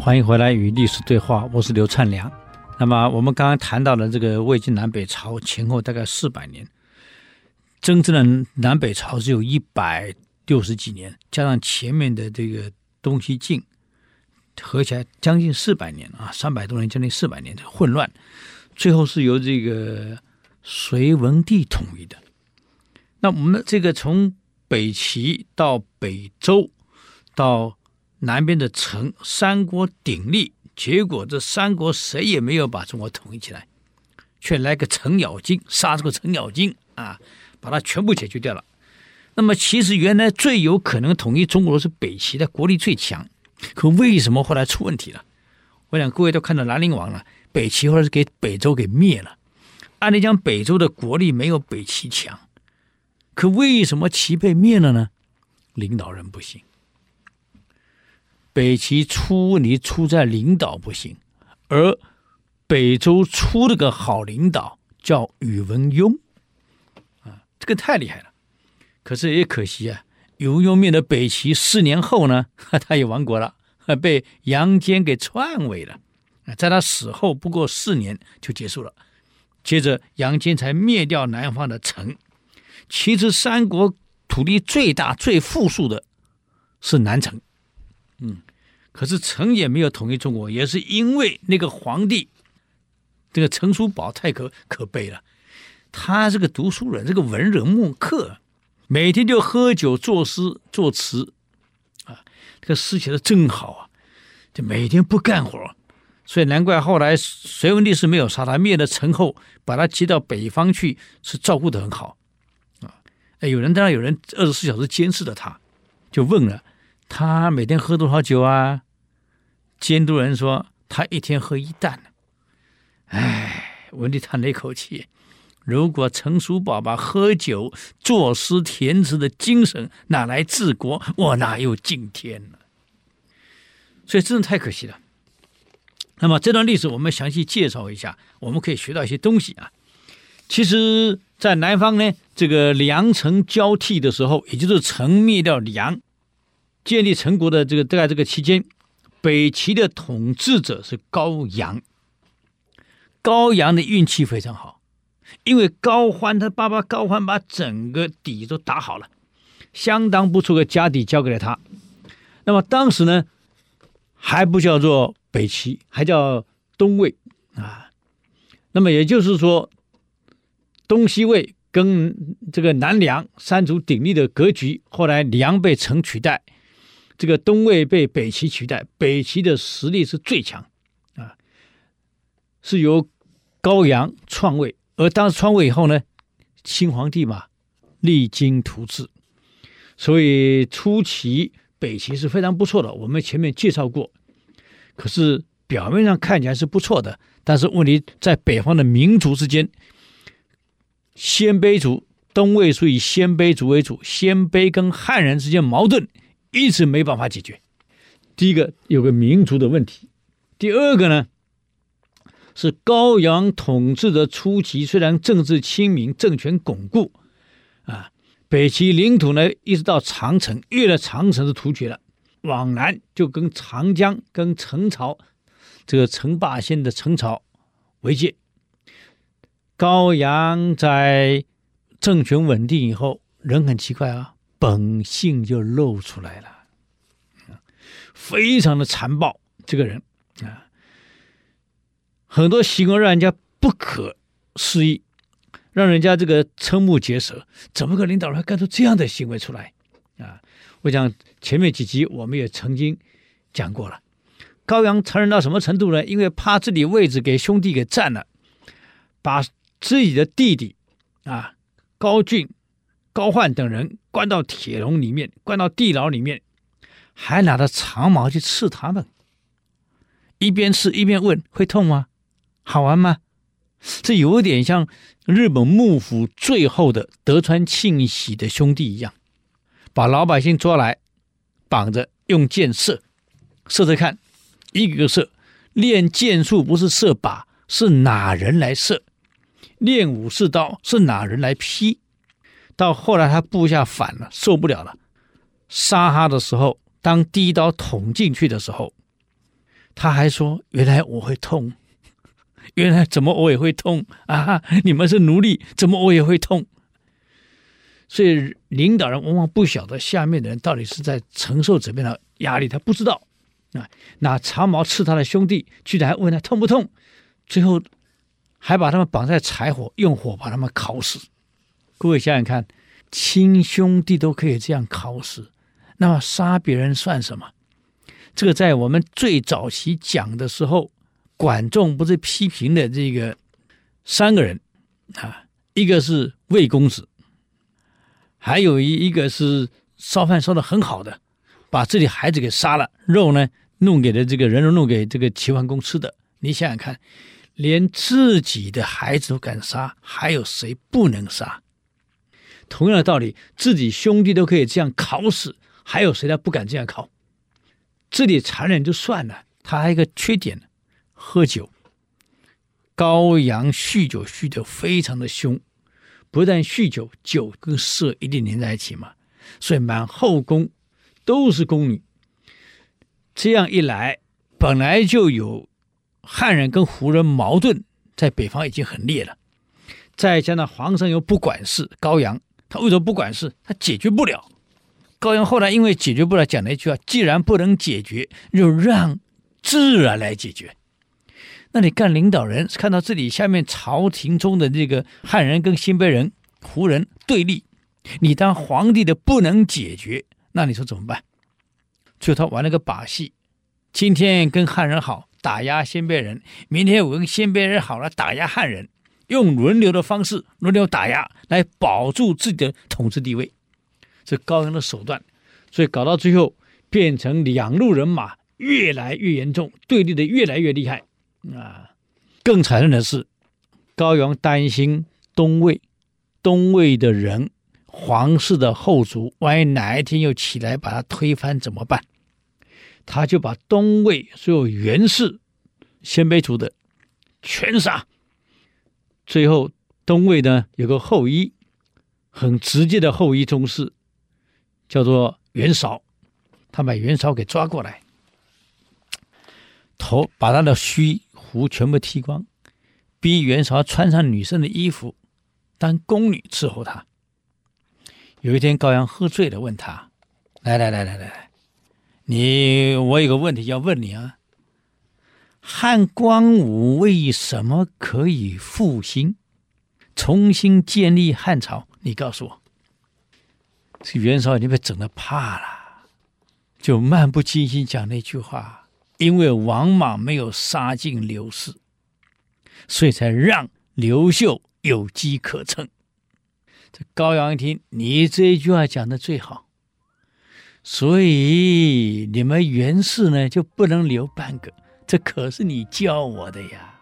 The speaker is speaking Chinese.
欢迎回来与历史对话，我是刘灿良。那么我们刚刚谈到了这个魏晋南北朝前后大概四百年，真正的南北朝只有一百六十几年，加上前面的这个东西晋，合起来将近四百年啊，三百多年，将近四百年的混乱，最后是由这个隋文帝统一的。那我们这个从北齐到北周到南边的陈，三国鼎立，结果这三国谁也没有把中国统一起来，却来个程咬金，杀这个程咬金啊，把它全部解决掉了。那么其实原来最有可能统一中国的是北齐的国力最强，可为什么后来出问题了？我想各位都看到兰陵王了，北齐后来是给北周给灭了。按理讲北周的国力没有北齐强，可为什么齐被灭了呢？领导人不行。北齐出问题出在领导不行，而北周出了个好领导，叫宇文邕，啊，这个太厉害了。可是也可惜啊，宇文邕灭了北齐四年后呢，他也亡国了，被杨坚给篡位了。在他死后不过四年就结束了。接着杨坚才灭掉南方的陈。其实三国土地最大、最富庶的是南陈。嗯，可是陈也没有统一中国，也是因为那个皇帝，这个陈叔宝太可可悲了。他是个读书人，这个文人墨客，每天就喝酒作诗作词，啊，这个诗写的真好啊，就每天不干活，所以难怪后来隋文帝是没有杀他，灭了陈后，把他接到北方去，是照顾的很好，啊，哎，有人当然有人二十四小时监视着他，就问了。他每天喝多少酒啊？监督人说他一天喝一担。哎，文帝叹了一口气。如果陈叔宝把喝酒、作诗填词的精神拿来治国，我哪有今天呢？所以真的太可惜了。那么这段历史我们详细介绍一下，我们可以学到一些东西啊。其实，在南方呢，这个梁陈交替的时候，也就是陈灭掉梁。建立陈国的这个在这个期间，北齐的统治者是高阳。高阳的运气非常好，因为高欢他爸爸高欢把整个底都打好了，相当不错的家底交给了他。那么当时呢，还不叫做北齐，还叫东魏啊。那么也就是说，东西魏跟这个南梁三足鼎立的格局，后来梁被陈取代。这个东魏被北齐取代，北齐的实力是最强，啊，是由高阳创位，而当时创位以后呢，新皇帝嘛，励精图治，所以初期北齐是非常不错的。我们前面介绍过，可是表面上看起来是不错的，但是问题在北方的民族之间，鲜卑族，东魏属以鲜卑族为主，鲜卑跟汉人之间矛盾。一直没办法解决。第一个有个民族的问题，第二个呢是高阳统治的初期，虽然政治清明，政权巩固，啊，北齐领土呢一直到长城，越了长城是突厥了，往南就跟长江、跟陈朝这个陈霸先的陈朝为界。高阳在政权稳定以后，人很奇怪啊。本性就露出来了，非常的残暴。这个人啊，很多行为让人家不可思议，让人家这个瞠目结舌。怎么个领导人干出这样的行为出来啊？我想前面几集我们也曾经讲过了。高阳残忍到什么程度呢？因为怕自己位置给兄弟给占了，把自己的弟弟啊高俊。高焕等人关到铁笼里面，关到地牢里面，还拿着长矛去刺他们。一边刺一边问：“会痛吗？好玩吗？”这有点像日本幕府最后的德川庆喜的兄弟一样，把老百姓抓来，绑着用箭射，射着看，一个个射。练箭术不是射靶，是哪人来射？练武士刀是哪人来劈？到后来，他部下反了，受不了了，杀他的时候，当第一刀捅进去的时候，他还说：“原来我会痛，原来怎么我也会痛啊？你们是奴隶，怎么我也会痛？”所以领导人往往不晓得下面的人到底是在承受怎么样的压力，他不知道啊。拿长矛刺他的兄弟，居然还问他痛不痛，最后还把他们绑在柴火，用火把他们烤死。各位想想看，亲兄弟都可以这样烤死，那么杀别人算什么？这个在我们最早期讲的时候，管仲不是批评的这个三个人啊，一个是魏公子，还有一一个是烧饭烧的很好的，把自己孩子给杀了，肉呢弄给了这个人肉弄给这个齐桓公吃的。你想想看，连自己的孩子都敢杀，还有谁不能杀？同样的道理，自己兄弟都可以这样烤死，还有谁他不敢这样烤？这里残忍就算了，他还有一个缺点，喝酒。高阳酗酒酗得非常的凶，不但酗酒，酒跟色一定连在一起嘛，所以满后宫都是宫女。这样一来，本来就有汉人跟胡人矛盾，在北方已经很烈了，再加上皇上又不管事，高阳他为什么不管事？他解决不了。高阳后来因为解决不了，讲了一句话：“既然不能解决，就让自然来解决。”那你干领导人，看到这里下面朝廷中的这个汉人跟鲜卑人、胡人对立，你当皇帝的不能解决，那你说怎么办？最后他玩了个把戏：今天跟汉人好，打压鲜卑人；明天我跟鲜卑人好了，打压汉人，用轮流的方式轮流打压，来保住自己的统治地位。这高阳的手段，所以搞到最后变成两路人马越来越严重，对立的越来越厉害啊！更残忍的是，高阳担心东魏，东魏的人，皇室的后族，万一哪一天又起来把他推翻怎么办？他就把东魏所有元氏、鲜卑族的全杀。最后，东魏呢有个后裔，很直接的后裔宗室。叫做袁绍，他把袁绍给抓过来，头把他的须胡全部剃光，逼袁绍穿上女生的衣服，当宫女伺候他。有一天高阳喝醉了，问他：“来来来来来，你我有个问题要问你啊，汉光武为什么可以复兴，重新建立汉朝？你告诉我。”这袁绍已经被整的怕了，就漫不经心讲那句话：“因为王莽没有杀尽刘氏，所以才让刘秀有机可乘。”这高阳一听，你这一句话讲的最好，所以你们袁氏呢就不能留半个，这可是你教我的呀。